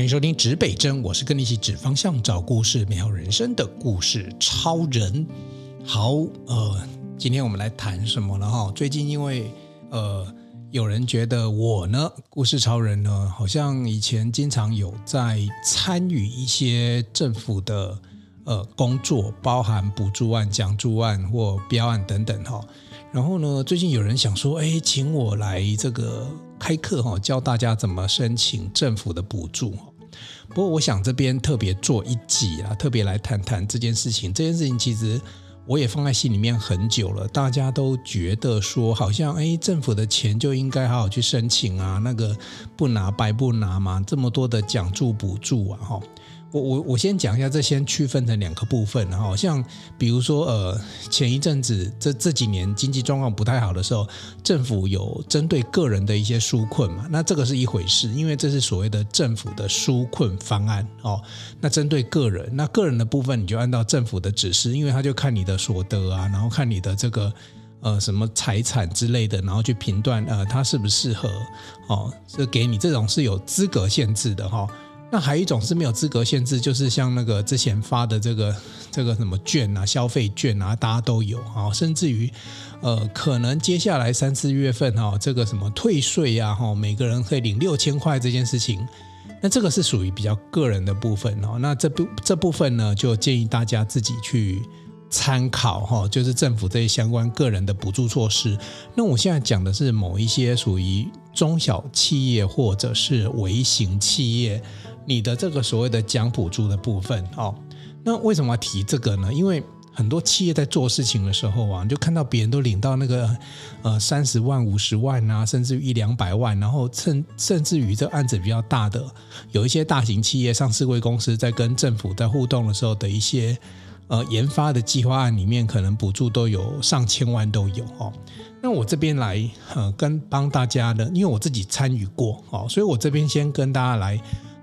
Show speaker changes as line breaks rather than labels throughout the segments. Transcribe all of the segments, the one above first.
欢迎收听指北针，我是跟你一起指方向、找故事、美好人生的故事超人。好，呃，今天我们来谈什么呢？哈，最近因为呃，有人觉得我呢，故事超人呢，好像以前经常有在参与一些政府的呃工作，包含补助案、奖助案或标案等等哈。然后呢，最近有人想说，哎，请我来这个。开课哈，教大家怎么申请政府的补助。不过，我想这边特别做一集啊，特别来谈谈这件事情。这件事情其实我也放在心里面很久了。大家都觉得说，好像哎，政府的钱就应该好好去申请啊，那个不拿白不拿嘛，这么多的奖助补助啊，哈。我我我先讲一下，这先区分成两个部分，然后像比如说呃，前一阵子这这几年经济状况不太好的时候，政府有针对个人的一些纾困嘛，那这个是一回事，因为这是所谓的政府的纾困方案哦。那针对个人，那个人的部分你就按照政府的指示，因为他就看你的所得啊，然后看你的这个呃什么财产之类的，然后去评断呃他适不适合哦，是给你这种是有资格限制的哈。那还有一种是没有资格限制，就是像那个之前发的这个这个什么券啊，消费券啊，大家都有啊，甚至于呃，可能接下来三四月份哈，这个什么退税呀哈，每个人可以领六千块这件事情，那这个是属于比较个人的部分哦。那这部这部分呢，就建议大家自己去参考哈，就是政府这些相关个人的补助措施。那我现在讲的是某一些属于中小企业或者是微型企业。你的这个所谓的奖补助的部分哦，那为什么要提这个呢？因为很多企业在做事情的时候啊，就看到别人都领到那个呃三十万、五十万啊，甚至于一两百万，然后甚甚至于这案子比较大的，有一些大型企业上市柜公司在跟政府在互动的时候的一些呃研发的计划案里面，可能补助都有上千万都有哦。那我这边来呃跟帮大家呢，因为我自己参与过哦，所以我这边先跟大家来。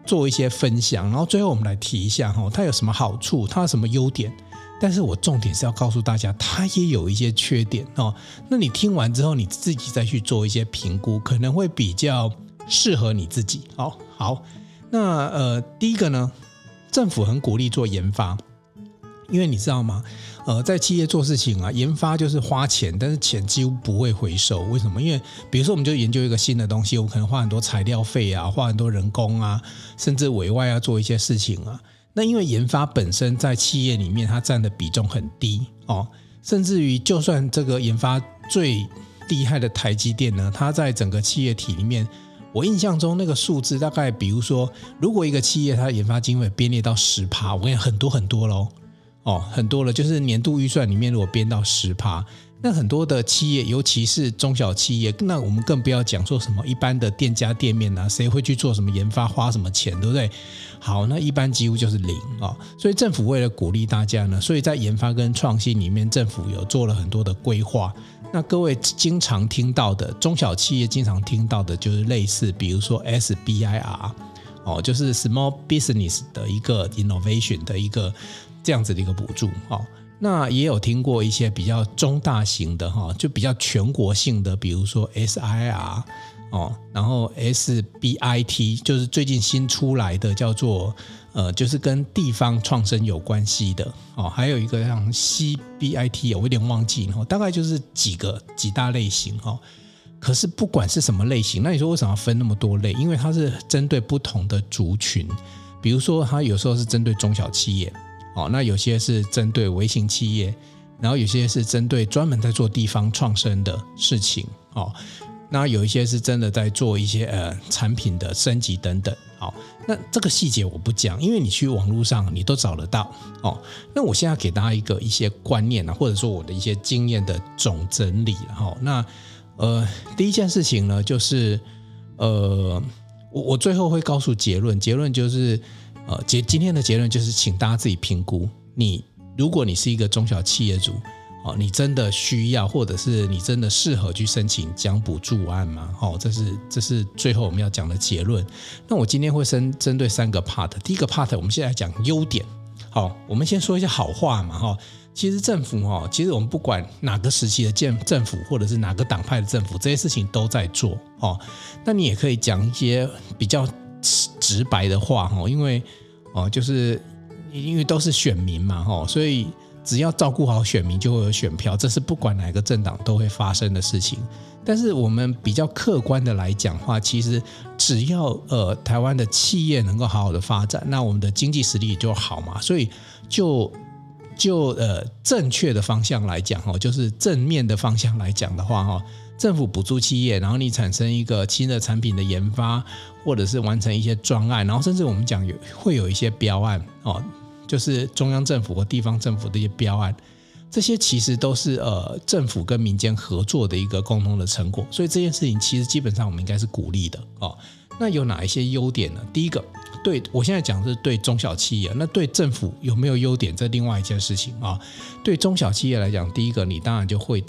做一些分享，然后最后我们来提一下哈，它有什么好处，它有什么优点？但是我重点是要告诉大家，它也有一些缺点哦。那你听完之后，你自己再去做一些评估，可能会比较适合你自己。哦，好，那呃，第一个呢，政府很鼓励做研发。因为你知道吗？呃，在企业做事情啊，研发就是花钱，但是钱几乎不会回收。为什么？因为比如说，我们就研究一个新的东西，我可能花很多材料费啊，花很多人工啊，甚至委外要做一些事情啊。那因为研发本身在企业里面它占的比重很低哦，甚至于就算这个研发最厉害的台积电呢，它在整个企业体里面，我印象中那个数字大概，比如说，如果一个企业它的研发经费编列到十趴，我跟你很多很多喽。哦，很多了，就是年度预算里面如果编到十趴，那很多的企业，尤其是中小企业，那我们更不要讲说什么一般的店家店面啊，谁会去做什么研发，花什么钱，对不对？好，那一般几乎就是零啊。所以政府为了鼓励大家呢，所以在研发跟创新里面，政府有做了很多的规划。那各位经常听到的中小企业经常听到的就是类似，比如说 SBIR，哦，就是 Small Business 的一个 Innovation 的一个。这样子的一个补助哦，那也有听过一些比较中大型的哈，就比较全国性的，比如说 SIR 哦，然后 SBIT 就是最近新出来的，叫做呃，就是跟地方创生有关系的哦，还有一个像 CBIT，我有点忘记，大概就是几个几大类型哈。可是不管是什么类型，那你说为什么要分那么多类？因为它是针对不同的族群，比如说它有时候是针对中小企业。哦，那有些是针对微型企业，然后有些是针对专门在做地方创生的事情。哦，那有一些是真的在做一些呃产品的升级等等。好，那这个细节我不讲，因为你去网络上你都找得到。哦，那我现在给大家一个一些观念啊，或者说我的一些经验的总整理。哈，那呃第一件事情呢，就是呃我我最后会告诉结论，结论就是。呃，结今天的结论就是，请大家自己评估。你如果你是一个中小企业主，哦，你真的需要，或者是你真的适合去申请奖补助案吗？哦，这是这是最后我们要讲的结论。那我今天会针针对三个 part。第一个 part，我们现在讲优点。好，我们先说一些好话嘛，哈。其实政府哈，其实我们不管哪个时期的建政府，或者是哪个党派的政府，这些事情都在做。哦，那你也可以讲一些比较。直白的话哈，因为哦，就是因为都是选民嘛哈，所以只要照顾好选民，就会有选票，这是不管哪个政党都会发生的事情。但是我们比较客观的来讲话，其实只要呃台湾的企业能够好好的发展，那我们的经济实力就好嘛。所以就就呃正确的方向来讲哈，就是正面的方向来讲的话哈，政府补助企业，然后你产生一个新的产品的研发，或者是完成一些专案，然后甚至我们讲有会有一些标案哦，就是中央政府和地方政府的一些标案。这些其实都是呃政府跟民间合作的一个共同的成果，所以这件事情其实基本上我们应该是鼓励的哦。那有哪一些优点呢？第一个，对我现在讲是对中小企业，那对政府有没有优点？这另外一件事情啊。对中小企业来讲，第一个你当然就会，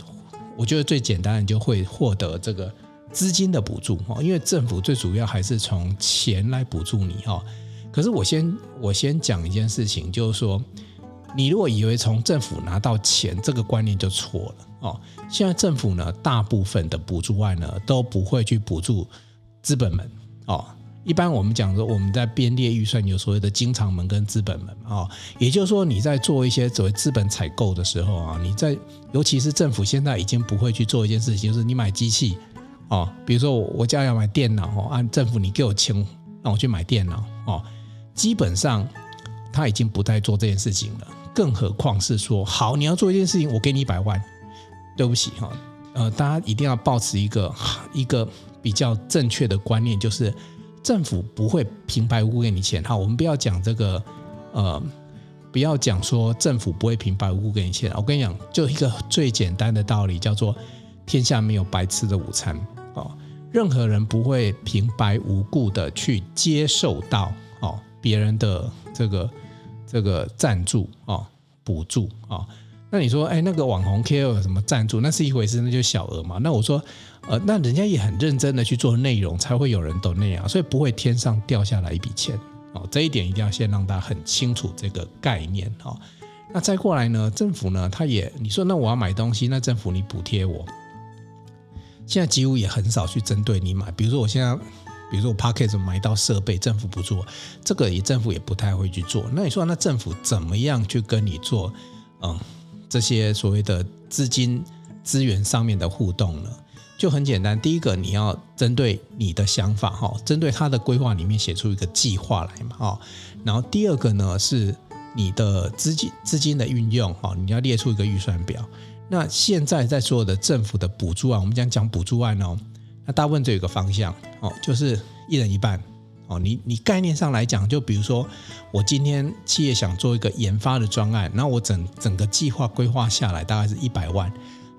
我觉得最简单的就会获得这个资金的补助哈，因为政府最主要还是从钱来补助你哈。可是我先我先讲一件事情，就是说。你如果以为从政府拿到钱，这个观念就错了哦。现在政府呢，大部分的补助外呢都不会去补助资本们哦。一般我们讲说，我们在编列预算有所谓的经常门跟资本门哦，也就是说你在做一些所谓资本采购的时候啊，你在尤其是政府现在已经不会去做一件事情，就是你买机器哦，比如说我家要买电脑哦，按政府你给我钱让我去买电脑哦，基本上他已经不再做这件事情了。更何况是说，好，你要做一件事情，我给你一百万，对不起哈，呃，大家一定要抱持一个一个比较正确的观念，就是政府不会平白无故给你钱。好，我们不要讲这个，呃，不要讲说政府不会平白无故给你钱。我跟你讲，就一个最简单的道理，叫做天下没有白吃的午餐哦，任何人不会平白无故的去接受到哦别人的这个。这个赞助啊，补助啊，那你说，哎，那个网红 KOL 什么赞助，那是一回事，那就小额嘛。那我说，呃，那人家也很认真的去做内容，才会有人懂那样，所以不会天上掉下来一笔钱哦。这一点一定要先让大家很清楚这个概念哦。那再过来呢，政府呢，他也你说，那我要买东西，那政府你补贴我，现在几乎也很少去针对你买，比如说我现在。比如说我 Podcast 买到设备，政府不做，这个也政府也不太会去做。那你说，那政府怎么样去跟你做？嗯，这些所谓的资金资源上面的互动呢？就很简单，第一个你要针对你的想法哈，针对他的规划里面写出一个计划来嘛哈。然后第二个呢是你的资金资金的运用哈，你要列出一个预算表。那现在在所有的政府的补助案，我们讲讲补助案哦。那大部分都有一个方向哦，就是一人一半哦。你你概念上来讲，就比如说我今天企业想做一个研发的专案，那我整整个计划规划下来大概是一百万。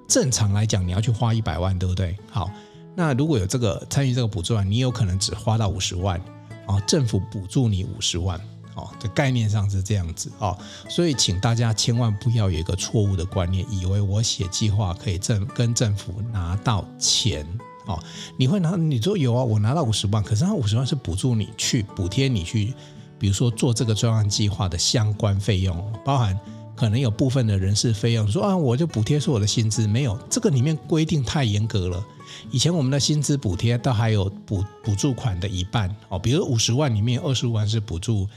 正常来讲，你要去花一百万，对不对？好，那如果有这个参与这个补助案，你有可能只花到五十万哦，政府补助你五十万哦。这概念上是这样子哦，所以请大家千万不要有一个错误的观念，以为我写计划可以政跟政府拿到钱。哦，你会拿？你说有啊，我拿到五十万，可是那五十万是补助你去补贴你去，比如说做这个专案计划的相关费用，包含可能有部分的人事费用。说啊，我就补贴是我的薪资，没有这个里面规定太严格了。以前我们的薪资补贴都还有补补助款的一半哦，比如五十万里面二十五万是补助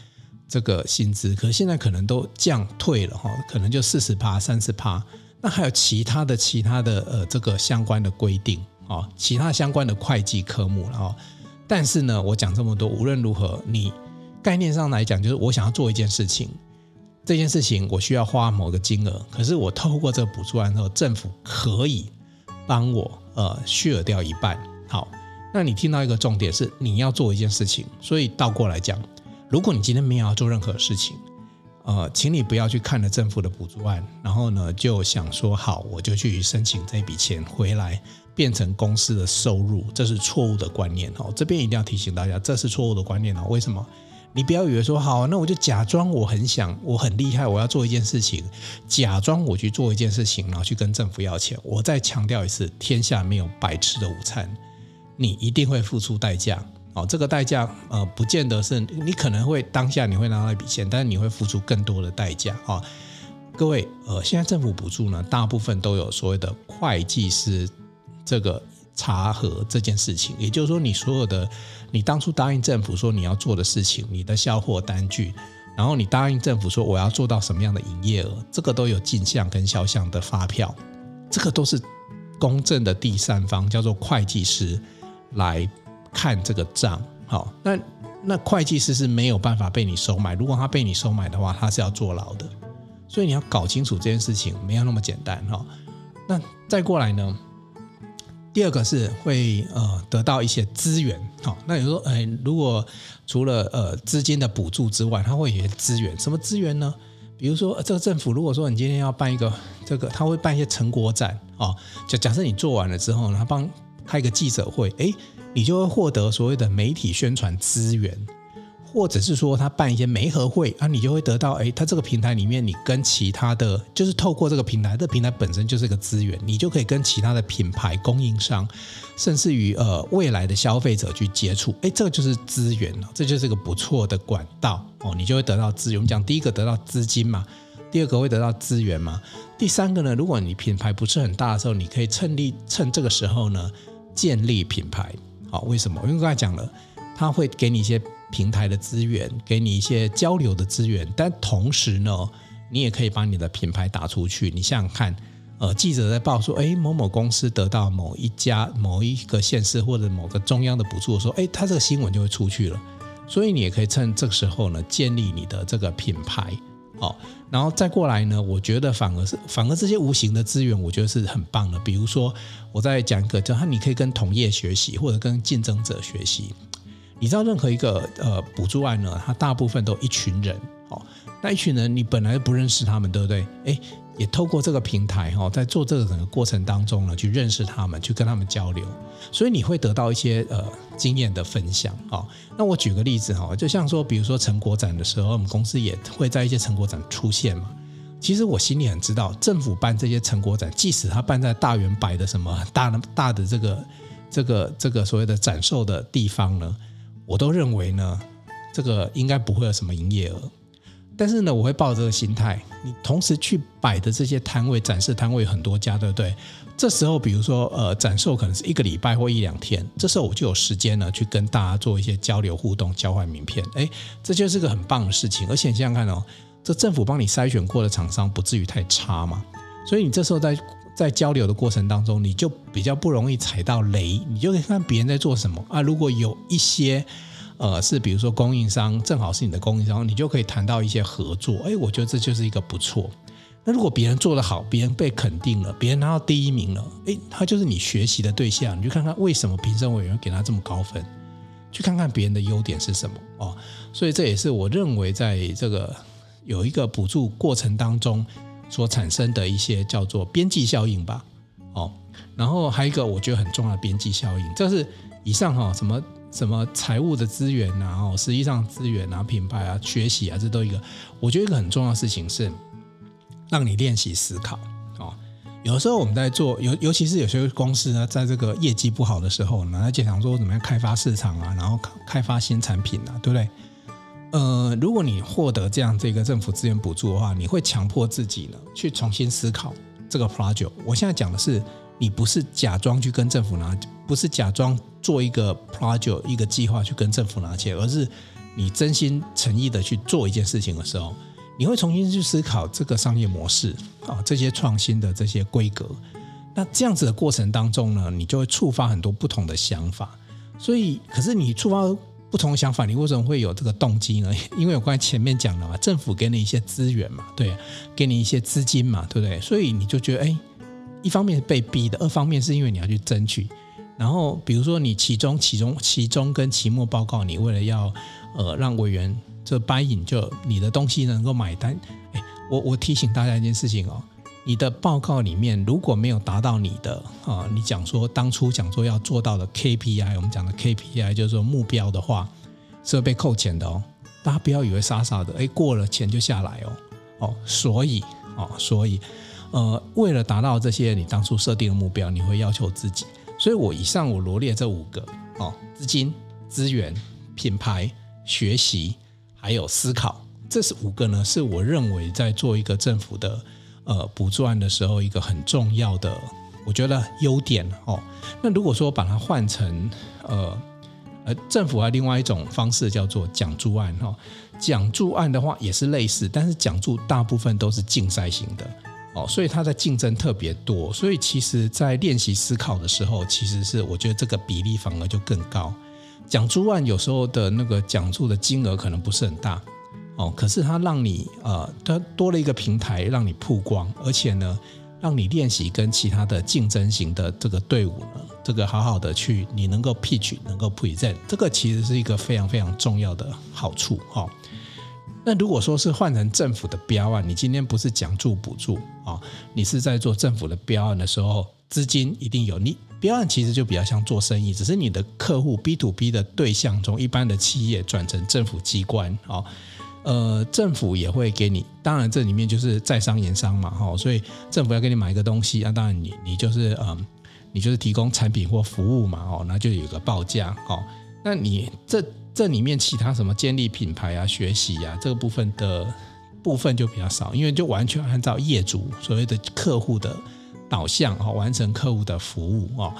这个薪资，可是现在可能都降退了哈，可能就四十趴、三十趴。那还有其他的其他的呃这个相关的规定。哦，其他相关的会计科目了哦，但是呢，我讲这么多，无论如何，你概念上来讲，就是我想要做一件事情，这件事情我需要花某个金额，可是我透过这个补助案之后，政府可以帮我呃虚额掉一半。好，那你听到一个重点是你要做一件事情，所以倒过来讲，如果你今天没有要做任何事情，呃，请你不要去看了政府的补助案，然后呢就想说好，我就去申请这笔钱回来。变成公司的收入，这是错误的观念哦。这边一定要提醒大家，这是错误的观念哦。为什么？你不要以为说好，那我就假装我很想，我很厉害，我要做一件事情，假装我去做一件事情，然后去跟政府要钱。我再强调一次，天下没有白吃的午餐，你一定会付出代价哦。这个代价呃，不见得是你可能会当下你会拿到一笔钱，但是你会付出更多的代价啊。各位呃，现在政府补助呢，大部分都有所谓的会计师。这个查核这件事情。也就是说，你所有的你当初答应政府说你要做的事情，你的销货单据，然后你答应政府说我要做到什么样的营业额，这个都有进项跟销项的发票，这个都是公正的第三方，叫做会计师来看这个账。好，那那会计师是没有办法被你收买，如果他被你收买的话，他是要坐牢的。所以你要搞清楚这件事情，没有那么简单哈。那再过来呢？第二个是会呃得到一些资源，好，那有时候哎，如果除了呃资金的补助之外，它会有些资源，什么资源呢？比如说这个政府，如果说你今天要办一个这个，他会办一些成果展啊，就假设你做完了之后呢，他帮开一个记者会，哎，你就会获得所谓的媒体宣传资源。或者是说他办一些媒合会啊，你就会得到哎，他这个平台里面，你跟其他的，就是透过这个平台，这个平台本身就是一个资源，你就可以跟其他的品牌供应商，甚至于呃未来的消费者去接触，哎，这个就是资源了，这就是个不错的管道哦，你就会得到资源。我们讲第一个得到资金嘛，第二个会得到资源嘛，第三个呢，如果你品牌不是很大的时候，你可以趁力趁这个时候呢建立品牌。好，为什么？因为刚才讲了，他会给你一些。平台的资源，给你一些交流的资源，但同时呢，你也可以把你的品牌打出去。你想想看，呃，记者在报说，哎，某某公司得到某一家、某一个县市或者某个中央的补助，说，哎，他这个新闻就会出去了。所以你也可以趁这个时候呢，建立你的这个品牌，哦，然后再过来呢，我觉得反而是反而这些无形的资源，我觉得是很棒的。比如说，我再讲一个，叫他你可以跟同业学习，或者跟竞争者学习。你知道任何一个呃补助案呢，它大部分都一群人，哦，那一群人你本来不认识他们，对不对？诶，也透过这个平台哈，在做这个整个过程当中呢，去认识他们，去跟他们交流，所以你会得到一些呃经验的分享啊。那我举个例子哈，就像说，比如说成果展的时候，我们公司也会在一些成果展出现嘛。其实我心里很知道，政府办这些成果展，即使他办在大远百的什么大的大的这个这个这个所谓的展售的地方呢。我都认为呢，这个应该不会有什么营业额，但是呢，我会抱这个心态。你同时去摆的这些摊位，展示摊位很多家，对不对？这时候，比如说呃，展售可能是一个礼拜或一两天，这时候我就有时间呢，去跟大家做一些交流互动、交换名片。哎，这就是个很棒的事情。而且你想想看哦，这政府帮你筛选过的厂商，不至于太差嘛。所以你这时候在在交流的过程当中，你就比较不容易踩到雷，你就可以看别人在做什么啊。如果有一些呃是比如说供应商，正好是你的供应商，你就可以谈到一些合作。哎，我觉得这就是一个不错。那如果别人做得好，别人被肯定了，别人拿到第一名了，哎，他就是你学习的对象。你去看看为什么评审委员给他这么高分，去看看别人的优点是什么哦。所以这也是我认为在这个有一个补助过程当中。所产生的一些叫做边际效应吧，哦，然后还有一个我觉得很重要的边际效应，这是以上哈什么什么财务的资源呐，哦，实际上资源啊、品牌啊、学习啊，这都一个，我觉得一个很重要的事情是让你练习思考哦。有时候我们在做，尤尤其是有些公司呢，在这个业绩不好的时候呢，他就想说怎么样开发市场啊，然后开发新产品啊，对不对？呃，如果你获得这样这个政府资源补助的话，你会强迫自己呢去重新思考这个 project。我现在讲的是，你不是假装去跟政府拿，不是假装做一个 project 一个计划去跟政府拿钱，而是你真心诚意的去做一件事情的时候，你会重新去思考这个商业模式啊，这些创新的这些规格。那这样子的过程当中呢，你就会触发很多不同的想法。所以，可是你触发。不同的想法，你为什么会有这个动机呢？因为我刚才前面讲了嘛，政府给你一些资源嘛，对，给你一些资金嘛，对不对？所以你就觉得，哎，一方面是被逼的，二方面是因为你要去争取。然后，比如说你期中、期中、期中跟期末报告，你为了要呃让委员这 buy in，就你的东西能够买单。哎，我我提醒大家一件事情哦。你的报告里面如果没有达到你的啊，你讲说当初讲说要做到的 KPI，我们讲的 KPI 就是说目标的话，是会被扣钱的哦。大家不要以为傻傻的，哎，过了钱就下来哦。哦，所以哦，所以呃，为了达到这些你当初设定的目标，你会要求自己。所以我以上我罗列这五个哦，资金、资源、品牌、学习还有思考，这是五个呢，是我认为在做一个政府的。呃，补助案的时候，一个很重要的我觉得优点哦。那如果说把它换成呃呃政府还有另外一种方式叫做奖助案哈，奖助案的话也是类似，但是奖助大部分都是竞赛型的哦，所以它的竞争特别多，所以其实在练习思考的时候，其实是我觉得这个比例反而就更高。奖助案有时候的那个奖助的金额可能不是很大哦，可是它让你呃，它多了一个平台让你曝光，而且呢。让你练习跟其他的竞争型的这个队伍呢，这个好好的去，你能够 pitch，能够 present，这个其实是一个非常非常重要的好处哈。那如果说是换成政府的标案，你今天不是奖助补助啊，你是在做政府的标案的时候，资金一定有。你标案其实就比较像做生意，只是你的客户 B to B 的对象从一般的企业转成政府机关啊。呃，政府也会给你，当然这里面就是在商言商嘛，哈，所以政府要给你买一个东西啊，当然你你就是嗯，你就是提供产品或服务嘛，哦，那就有个报价，哦，那你这这里面其他什么建立品牌啊、学习啊这个部分的部分就比较少，因为就完全按照业主所谓的客户的导向哦，完成客户的服务哦，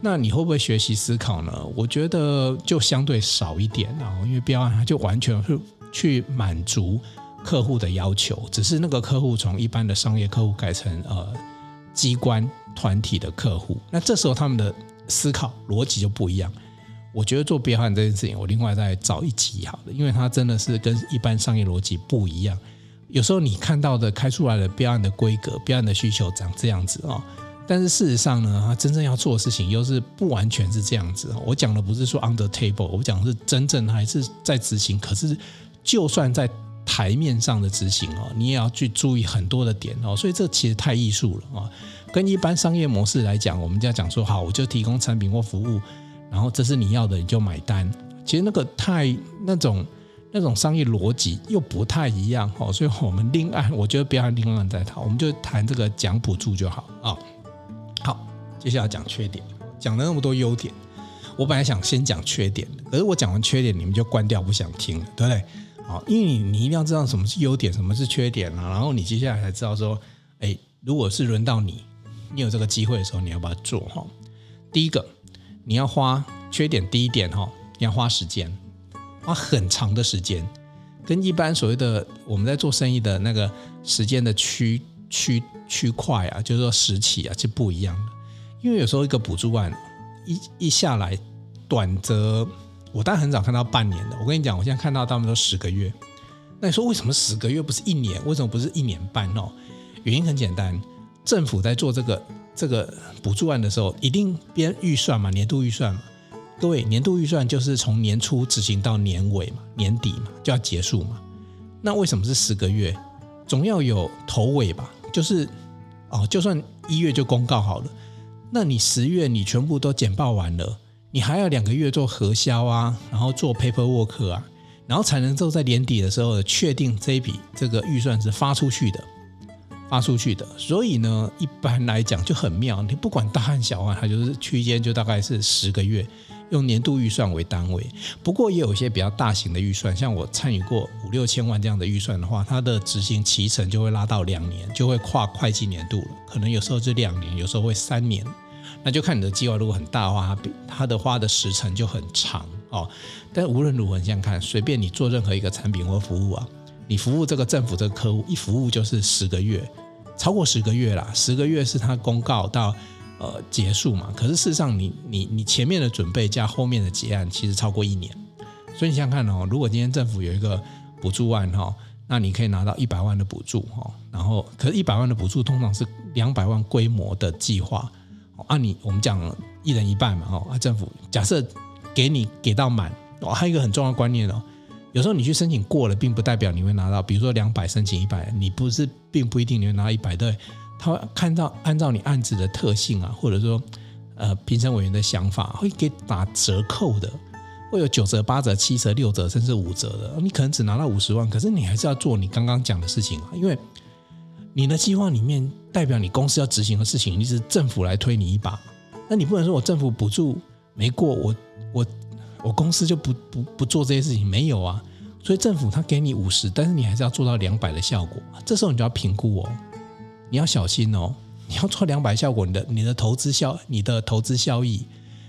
那你会不会学习思考呢？我觉得就相对少一点啊，因为标案它就完全是。去满足客户的要求，只是那个客户从一般的商业客户改成呃机关团体的客户，那这时候他们的思考逻辑就不一样。我觉得做标案这件事情，我另外再找一集好了，因为它真的是跟一般商业逻辑不一样。有时候你看到的开出来的标案的规格、标案的需求长这样子啊。但是事实上呢，他真正要做的事情又是不完全是这样子。我讲的不是说 under table，我讲的是真正还是在执行。可是就算在台面上的执行哦，你也要去注意很多的点哦。所以这其实太艺术了啊。跟一般商业模式来讲，我们就要讲说好，我就提供产品或服务，然后这是你要的，你就买单。其实那个太那种那种商业逻辑又不太一样哦。所以我们另案，我觉得不要另案再谈，我们就谈这个奖补助就好啊。好，接下来讲缺点，讲了那么多优点，我本来想先讲缺点，可是我讲完缺点，你们就关掉不想听了，对不对？啊，因为你你一定要知道什么是优点，什么是缺点啊，然后你接下来才知道说，哎，如果是轮到你，你有这个机会的时候，你要不要做哈？第一个，你要花缺点第一点哈，你要花时间，花很长的时间，跟一般所谓的我们在做生意的那个时间的区区。区块啊，就是说时期啊，是不一样的。因为有时候一个补助案一一下来，短则我当然很少看到半年的。我跟你讲，我现在看到他们都十个月。那你说为什么十个月不是一年？为什么不是一年半哦？原因很简单，政府在做这个这个补助案的时候，一定编预算嘛，年度预算嘛。各位，年度预算就是从年初执行到年尾嘛，年底嘛就要结束嘛。那为什么是十个月？总要有头尾吧？就是，哦，就算一月就公告好了，那你十月你全部都简报完了，你还要两个月做核销啊，然后做 paperwork 啊，然后才能够在年底的时候确定这一笔这个预算是发出去的，发出去的。所以呢，一般来讲就很妙，你不管大案小案，它就是区间就大概是十个月。用年度预算为单位，不过也有一些比较大型的预算，像我参与过五六千万这样的预算的话，它的执行期程就会拉到两年，就会跨会计年度了。可能有时候是两年，有时候会三年，那就看你的计划如果很大的话，它的花的时程就很长哦。但无论如何，你想看，随便你做任何一个产品或服务啊，你服务这个政府这个客户，一服务就是十个月，超过十个月啦，十个月是他公告到。呃，结束嘛？可是事实上你，你你前面的准备加后面的结案，其实超过一年。所以你想想看哦，如果今天政府有一个补助案哈，那你可以拿到一百万的补助哈。然后，可是一百万的补助通常是两百万规模的计划。按你我们讲一人一半嘛哈。啊，政府假设给你给到满哦，还有一个很重要的观念哦，有时候你去申请过了，并不代表你会拿到。比如说两百申请一百，你不是并不一定你会拿到一百对。他会看到按照你案子的特性啊，或者说呃评审委员的想法，会给打折扣的，会有九折、八折、七折、六折，甚至五折的。你可能只拿到五十万，可是你还是要做你刚刚讲的事情啊，因为你的计划里面代表你公司要执行的事情，你是政府来推你一把，那你不能说我政府补助没过，我我我公司就不不不做这些事情，没有啊。所以政府他给你五十，但是你还是要做到两百的效果，这时候你就要评估哦。你要小心哦，你要做两百效果，你的你的投资效你的投资效益，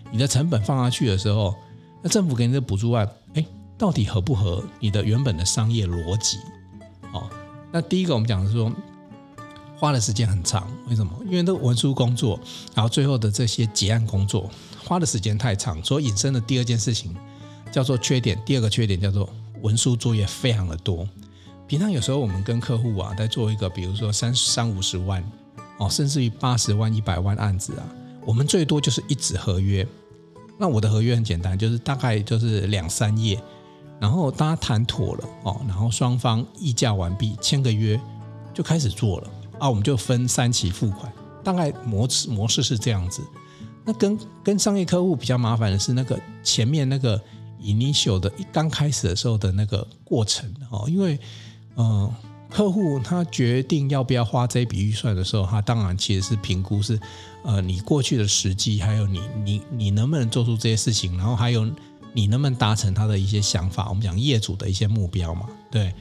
你的成本放下去的时候，那政府给你的补助案，哎，到底合不合你的原本的商业逻辑？哦，那第一个我们讲的是说，花的时间很长，为什么？因为这个文书工作，然后最后的这些结案工作，花的时间太长，所以引申的第二件事情叫做缺点。第二个缺点叫做文书作业非常的多。平常有时候我们跟客户啊，在做一个，比如说三三五十万哦，甚至于八十万、一百万案子啊，我们最多就是一纸合约。那我的合约很简单，就是大概就是两三页，然后大家谈妥了哦，然后双方议价完毕，签个约就开始做了。啊，我们就分三期付款，大概模式模式是这样子。那跟跟商业客户比较麻烦的是那个前面那个 initial 的刚开始的时候的那个过程哦，因为嗯，客户他决定要不要花这笔预算的时候，他当然其实是评估是呃你过去的实际，还有你你你能不能做出这些事情，然后还有你能不能达成他的一些想法。我们讲业主的一些目标嘛，对，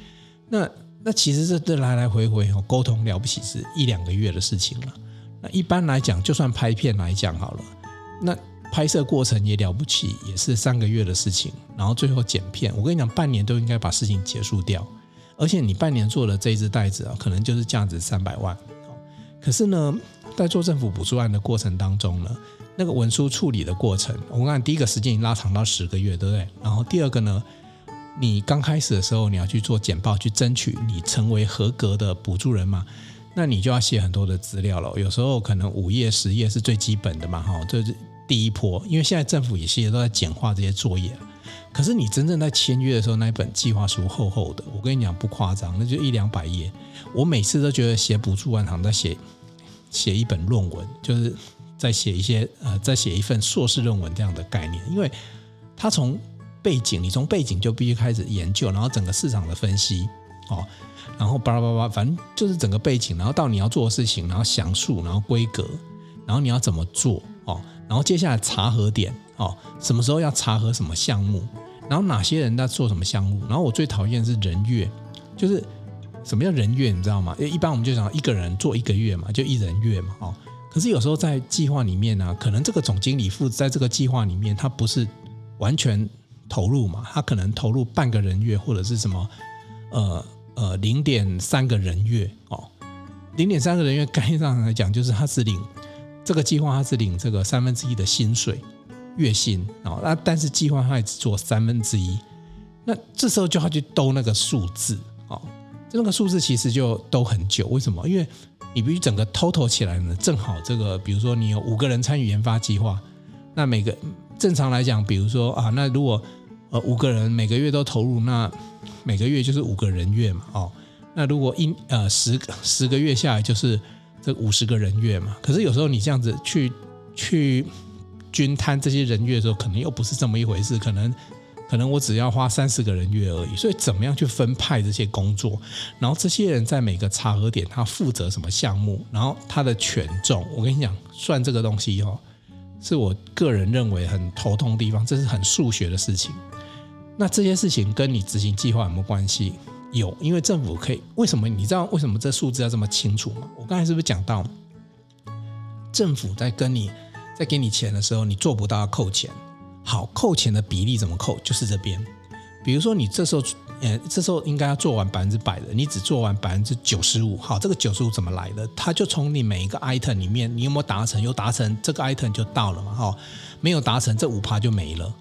那。那其实这这来来回回哦，沟通了不起是一两个月的事情了。那一般来讲，就算拍片来讲好了，那拍摄过程也了不起，也是三个月的事情。然后最后剪片，我跟你讲，半年都应该把事情结束掉。而且你半年做的这一只袋子啊，可能就是价值三百万。可是呢，在做政府补助案的过程当中呢，那个文书处理的过程，我看第一个时间已经拉长到十个月，对不对？然后第二个呢？你刚开始的时候，你要去做简报，去争取你成为合格的补助人嘛？那你就要写很多的资料了。有时候可能五页、十页是最基本的嘛，哈，这是第一波。因为现在政府也是都在简化这些作业。可是你真正在签约的时候，那一本计划书厚厚的，我跟你讲不夸张，那就一两百页。我每次都觉得写补助案好像在写写一本论文，就是在写一些呃，在写一份硕士论文这样的概念，因为他从背景，你从背景就必须开始研究，然后整个市场的分析，哦，然后巴拉巴拉，反正就是整个背景，然后到你要做的事情，然后详述，然后规格，然后你要怎么做，哦，然后接下来查核点，哦，什么时候要查核什么项目，然后哪些人在做什么项目，然后我最讨厌的是人月，就是什么叫人月，你知道吗？因为一般我们就讲一个人做一个月嘛，就一人月嘛，哦，可是有时候在计划里面呢、可能这个总经理负责在这个计划里面，他不是完全。投入嘛，他可能投入半个人月或者是什么，呃呃零点三个人月哦，零点三个人月概念上来讲，就是他是领这个计划，他是领这个三分之一的薪水月薪哦，那但是计划他也只做三分之一，那这时候就要去兜那个数字哦，这个数字其实就兜很久，为什么？因为你必须整个 total 起来呢，正好这个，比如说你有五个人参与研发计划，那每个。正常来讲，比如说啊，那如果五个人每个月都投入，那每个月就是五个人月嘛，哦，那如果一呃十十个月下来就是这五十个人月嘛。可是有时候你这样子去去均摊这些人月的时候，可能又不是这么一回事，可能可能我只要花三十个人月而已。所以怎么样去分派这些工作，然后这些人在每个查核点他负责什么项目，然后他的权重，我跟你讲，算这个东西哦。是我个人认为很头痛的地方，这是很数学的事情。那这些事情跟你执行计划有没有关系？有，因为政府可以。为什么？你知道为什么这数字要这么清楚吗？我刚才是不是讲到，政府在跟你在给你钱的时候，你做不到要扣钱。好，扣钱的比例怎么扣？就是这边。比如说你这时候。呃，这时候应该要做完百分之百的，你只做完百分之九十五。好，这个九十五怎么来的？它就从你每一个 item 里面，你有没有达成？有达成，这个 item 就到了嘛。哈，没有达成，这五趴就没了。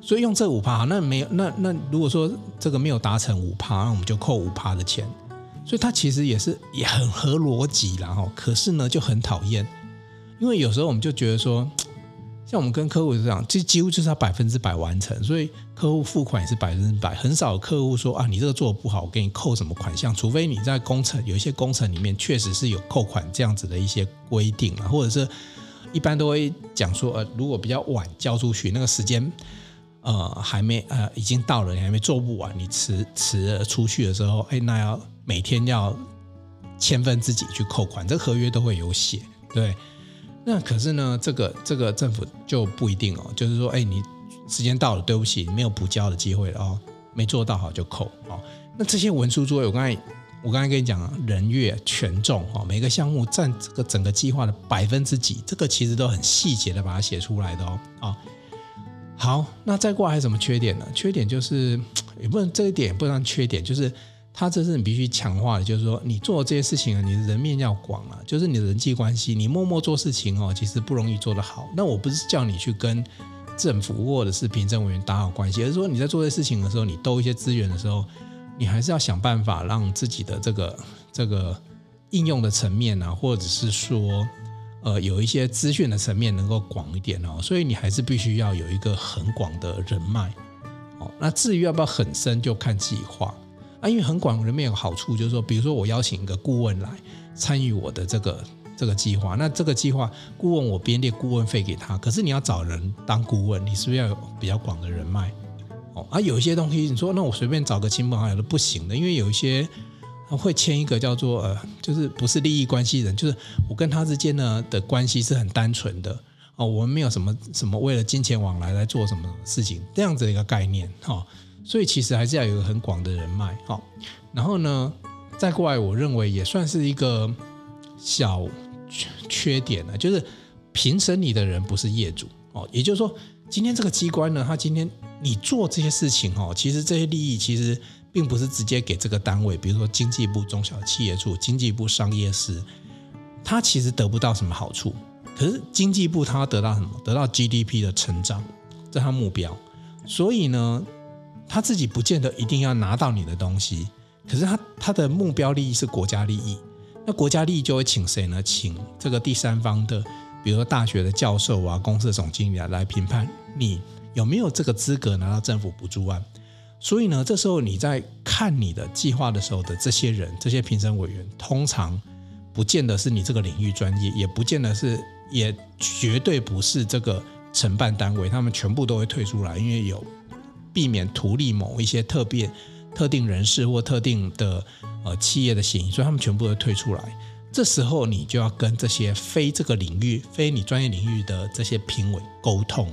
所以用这五趴，那没有，那那如果说这个没有达成五趴，那我们就扣五趴的钱。所以它其实也是也很合逻辑啦。哈，可是呢就很讨厌，因为有时候我们就觉得说。像我们跟客户这样，这几乎就是要百分之百完成，所以客户付款也是百分之百。很少客户说啊，你这个做的不好，我给你扣什么款项？除非你在工程有一些工程里面确实是有扣款这样子的一些规定啊，或者是一般都会讲说，呃，如果比较晚交出去，那个时间呃还没呃已经到了，你还没做不完，你迟迟了出去的时候，哎，那要每天要千分之几去扣款，这个合约都会有写，对。那可是呢，这个这个政府就不一定哦，就是说，哎，你时间到了，对不起，你没有补交的机会了哦，没做到好就扣哦。那这些文书作业，我刚才我刚才跟你讲，人月权重哦，每个项目占这个整个计划的百分之几，这个其实都很细节的把它写出来的哦。啊，好，那再过来还有什么缺点呢？缺点就是也不能这一点也不能缺点，就是它这是你必须强化的，就是说你做这些事情啊，你的人面要广啊，就是你的人际关系，你默默做事情哦，其实不容易做得好。那我不是叫你去跟政府或者是行政委员打好关系，而是说你在做这些事情的时候，你兜一些资源的时候。你还是要想办法让自己的这个这个应用的层面啊，或者是说，呃，有一些资讯的层面能够广一点哦。所以你还是必须要有一个很广的人脉哦。那至于要不要很深，就看计划啊。因为很广人脉有好处，就是说，比如说我邀请一个顾问来参与我的这个这个计划，那这个计划顾问我编列顾问费给他，可是你要找人当顾问，你是不是要有比较广的人脉？哦，啊，有一些东西，你说那我随便找个亲朋好友都不行的，因为有一些会签一个叫做呃，就是不是利益关系人，就是我跟他之间呢的关系是很单纯的哦，我们没有什么什么为了金钱往来来做什么事情这样子的一个概念哈、所以其实还是要有一个很广的人脉哈、然后呢，再过来，我认为也算是一个小缺点呢，就是评审你的人不是业主哦，也就是说，今天这个机关呢，他今天。你做这些事情哦，其实这些利益其实并不是直接给这个单位，比如说经济部中小企业处、经济部商业司，他其实得不到什么好处。可是经济部他要得到什么？得到 GDP 的成长，这他目标。所以呢，他自己不见得一定要拿到你的东西，可是他他的目标利益是国家利益。那国家利益就会请谁呢？请这个第三方的，比如说大学的教授啊、公司的总经理啊来评判你。有没有这个资格拿到政府补助案？所以呢，这时候你在看你的计划的时候的这些人，这些评审委员，通常不见得是你这个领域专业，也不见得是，也绝对不是这个承办单位，他们全部都会退出来，因为有避免图利某一些特别特定人士或特定的呃企业的嫌疑，所以他们全部都退出来。这时候你就要跟这些非这个领域、非你专业领域的这些评委沟通。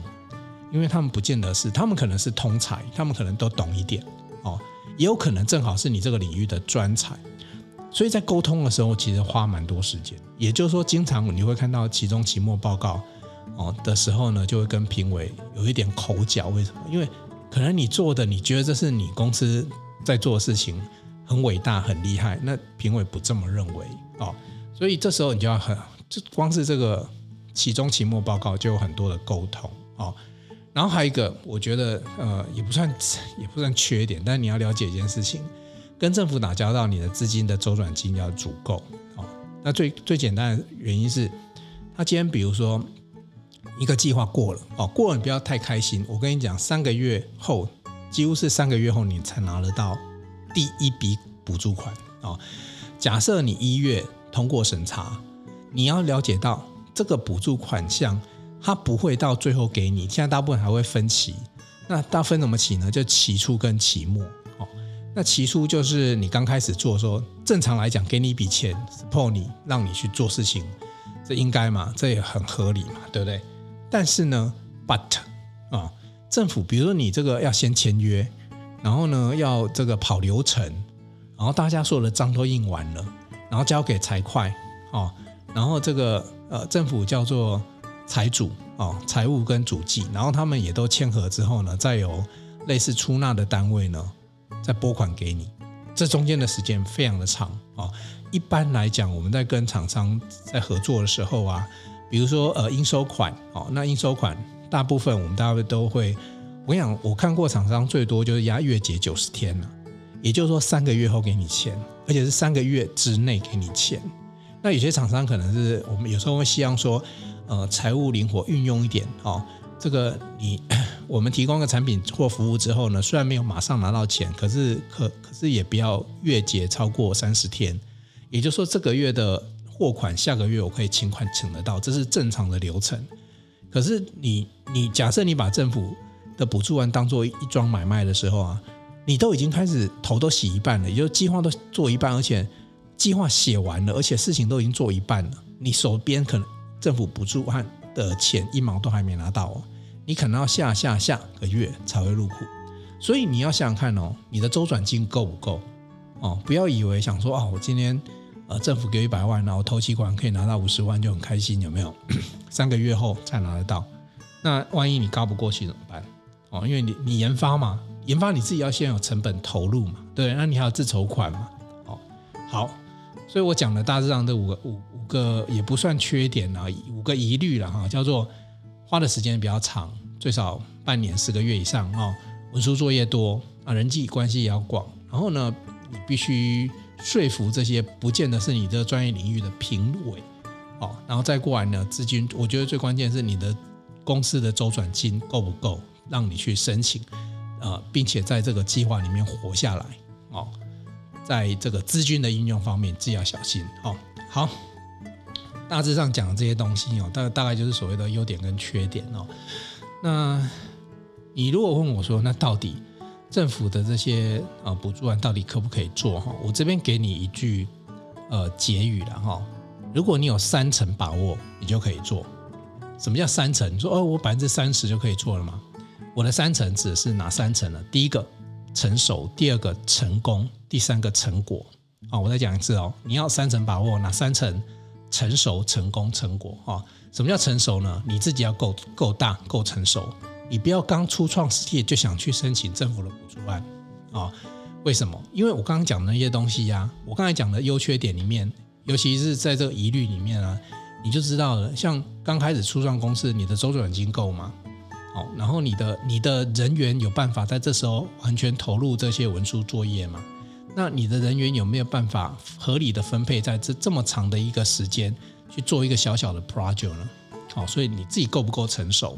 因为他们不见得是，他们可能是通才，他们可能都懂一点哦，也有可能正好是你这个领域的专才，所以在沟通的时候，其实花蛮多时间。也就是说，经常你会看到期中、期末报告哦的时候呢，就会跟评委有一点口角。为什么？因为可能你做的，你觉得这是你公司在做的事情很伟大、很厉害，那评委不这么认为哦，所以这时候你就要很，就光是这个期中、期末报告就有很多的沟通哦。然后还有一个，我觉得呃也不算 也不算缺点，但你要了解一件事情，跟政府打交道，你的资金的周转金要足够哦。那最最简单的原因是，他今天比如说一个计划过了哦，过了你不要太开心。我跟你讲，三个月后，几乎是三个月后你才拿得到第一笔补助款哦。假设你一月通过审查，你要了解到这个补助款项。它不会到最后给你，现在大部分还会分期。那大分怎么期呢？就期初跟期末。哦，那期初就是你刚开始做的时候，正常来讲给你一笔钱，support 你让你去做事情，这应该嘛？这也很合理嘛，对不对？但是呢，but 啊、政府比如说你这个要先签约，然后呢要这个跑流程，然后大家所有的章都印完了，然后交给财会，哦，然后这个呃政府叫做。财主哦，财务跟主计，然后他们也都签合之后呢，再由类似出纳的单位呢，再拨款给你。这中间的时间非常的长哦。一般来讲，我们在跟厂商在合作的时候啊，比如说呃应收款哦，那应收款大部分我们大概都会，我跟你讲，我看过厂商最多就是压月结九十天了，也就是说三个月后给你钱，而且是三个月之内给你钱。那有些厂商可能是我们有时候会希望说。呃，财务灵活运用一点哦，这个你我们提供个产品或服务之后呢，虽然没有马上拿到钱，可是可可是也不要月结超过三十天，也就是说这个月的货款下个月我可以请款请得到，这是正常的流程。可是你你假设你把政府的补助案当做一桩买卖的时候啊，你都已经开始头都洗一半了，也就计划都做一半，而且计划写完了，而且事情都已经做一半了，你手边可能。政府补助案的钱一毛都还没拿到哦，你可能要下下下个月才会入库，所以你要想想看哦，你的周转金够不够？哦，不要以为想说哦，我今天呃政府给一百万，然后投期款可以拿到五十万就很开心，有没有？三个月后才拿得到，那万一你高不过去怎么办？哦，因为你你研发嘛，研发你自己要先有成本投入嘛，对，那你还有自筹款嘛，哦，好，所以我讲的大致上这五个五五个也不算缺点啊，五个疑虑了哈，叫做花的时间比较长，最少半年十个月以上啊，文书作业多啊，人际关系也要广，然后呢，你必须说服这些不见得是你这个专业领域的评委，哦，然后再过来呢，资金，我觉得最关键是你的公司的周转金够不够。让你去申请，呃，并且在这个计划里面活下来哦，在这个资金的应用方面，自己要小心哦。好，大致上讲的这些东西哦，大大概就是所谓的优点跟缺点哦。那你如果问我说，那到底政府的这些呃补助案到底可不可以做哈？我这边给你一句呃结语了哈。如果你有三成把握，你就可以做。什么叫三成？你说哦，我百分之三十就可以做了吗？我的三成指的是哪三成呢？第一个成熟，第二个成功，第三个成果。啊，我再讲一次哦，你要三层把握，哪三层？成熟、成功、成果。啊，什么叫成熟呢？你自己要够够大、够成熟，你不要刚初创事业就想去申请政府的补助案。啊，为什么？因为我刚刚讲的那些东西呀，我刚才讲的优缺点里面，尤其是在这个疑虑里面啊，你就知道了。像刚开始初创公司，你的周转金够吗？然后你的你的人员有办法在这时候完全投入这些文书作业吗？那你的人员有没有办法合理的分配在这这么长的一个时间去做一个小小的 project 呢？好，所以你自己够不够成熟？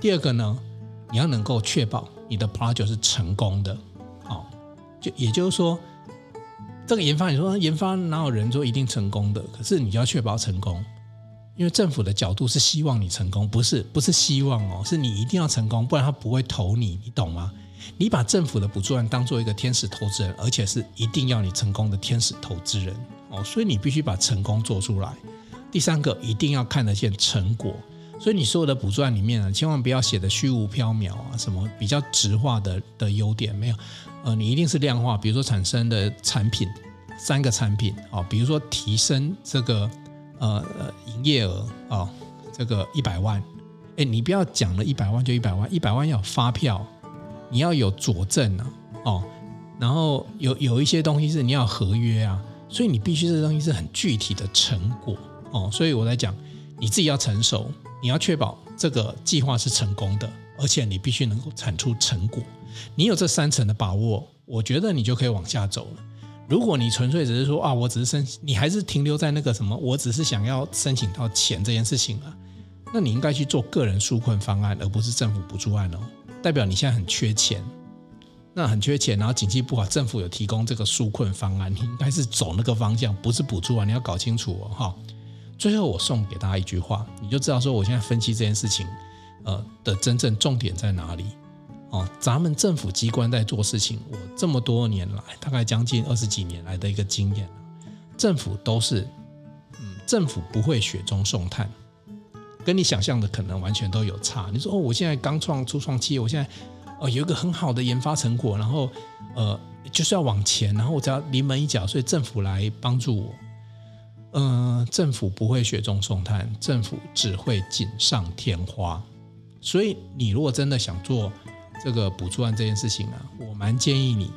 第二个呢，你要能够确保你的 project 是成功的。好，就也就是说，这个研发，你说研发哪有人说一定成功的？可是你就要确保成功。因为政府的角度是希望你成功，不是不是希望哦，是你一定要成功，不然他不会投你，你懂吗？你把政府的补助案当做一个天使投资人，而且是一定要你成功的天使投资人哦，所以你必须把成功做出来。第三个，一定要看得见成果，所以你所有的补助案里面呢，千万不要写的虚无缥缈啊，什么比较直化的的优点没有，呃，你一定是量化，比如说产生的产品三个产品哦，比如说提升这个。呃呃，营业额啊、哦，这个一百万，哎，你不要讲了一百万就一百万，一百万要有发票，你要有佐证啊，哦，然后有有一些东西是你要合约啊，所以你必须这东西是很具体的成果哦，所以我在讲，你自己要成熟，你要确保这个计划是成功的，而且你必须能够产出成果，你有这三层的把握，我觉得你就可以往下走了。如果你纯粹只是说啊，我只是申，你还是停留在那个什么，我只是想要申请到钱这件事情啊，那你应该去做个人纾困方案，而不是政府补助案哦。代表你现在很缺钱，那很缺钱，然后经济不好，政府有提供这个纾困方案，你应该是走那个方向，不是补助啊，你要搞清楚哦哈。最后我送给大家一句话，你就知道说我现在分析这件事情，呃的真正重点在哪里。哦，咱们政府机关在做事情，我这么多年来，大概将近二十几年来的一个经验，政府都是，嗯，政府不会雪中送炭，跟你想象的可能完全都有差。你说哦，我现在刚创初创企业，我现在哦有一个很好的研发成果，然后呃就是要往前，然后我只要临门一脚，所以政府来帮助我。嗯、政府不会雪中送炭，政府只会锦上添花。所以你如果真的想做，这个补助案这件事情啊，我蛮建议你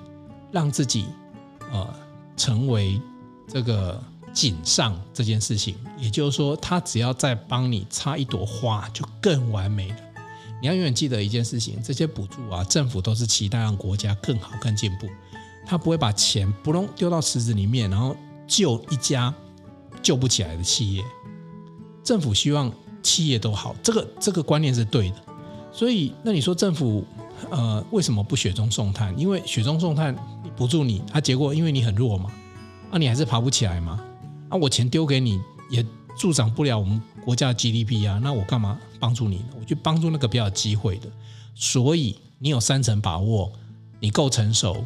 让自己呃成为这个锦上这件事情，也就是说，他只要再帮你插一朵花，就更完美了。你要永远记得一件事情：这些补助啊，政府都是期待让国家更好、更进步，他不会把钱不弄丢到池子里面，然后救一家救不起来的企业。政府希望企业都好，这个这个观念是对的。所以，那你说政府？呃，为什么不雪中送炭？因为雪中送炭补助你，啊，结果因为你很弱嘛，啊，你还是爬不起来嘛，啊，我钱丢给你也助长不了我们国家的 GDP 啊，那我干嘛帮助你呢？我去帮助那个比较机会的。所以你有三成把握，你够成熟，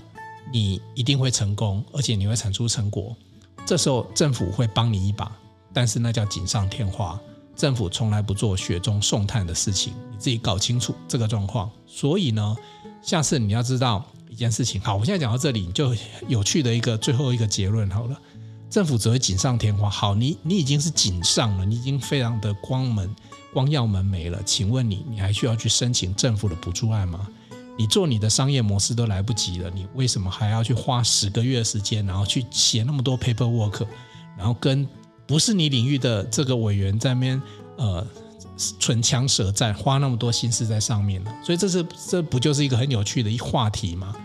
你一定会成功，而且你会产出成果。这时候政府会帮你一把，但是那叫锦上添花。政府从来不做雪中送炭的事情，你自己搞清楚这个状况。所以呢，下次你要知道一件事情。好，我现在讲到这里，就有趣的一个最后一个结论好了。政府只会锦上添花。好，你你已经是锦上了，你已经非常的光门光耀门楣了。请问你，你还需要去申请政府的补助案吗？你做你的商业模式都来不及了，你为什么还要去花十个月时间，然后去写那么多 paperwork，然后跟不是你领域的这个委员在那边呃唇枪舌战，花那么多心思在上面呢？所以这是这不就是一个很有趣的一话题吗？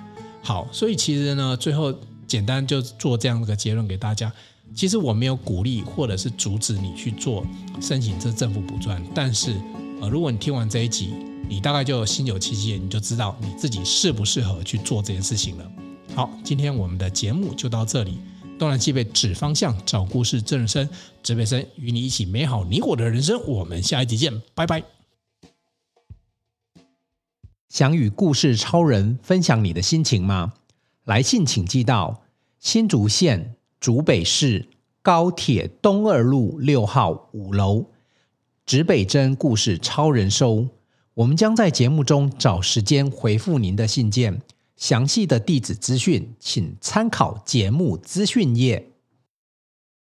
好，所以其实呢，最后。简单就做这样的一个结论给大家。其实我没有鼓励或者是阻止你去做申请这政府补助，但是呃，如果你听完这一集，你大概就心有戚戚，你就知道你自己适不适合去做这件事情了。好，今天我们的节目就到这里。东南西北指方向，找故事真人生，指北生与你一起美好你我的人生。我们下一集见，拜拜。
想与故事超人分享你的心情吗？来信请寄到新竹县竹北市高铁东二路六号五楼，指北针故事超人收。我们将在节目中找时间回复您的信件。详细的地址资讯，请参考节目资讯页。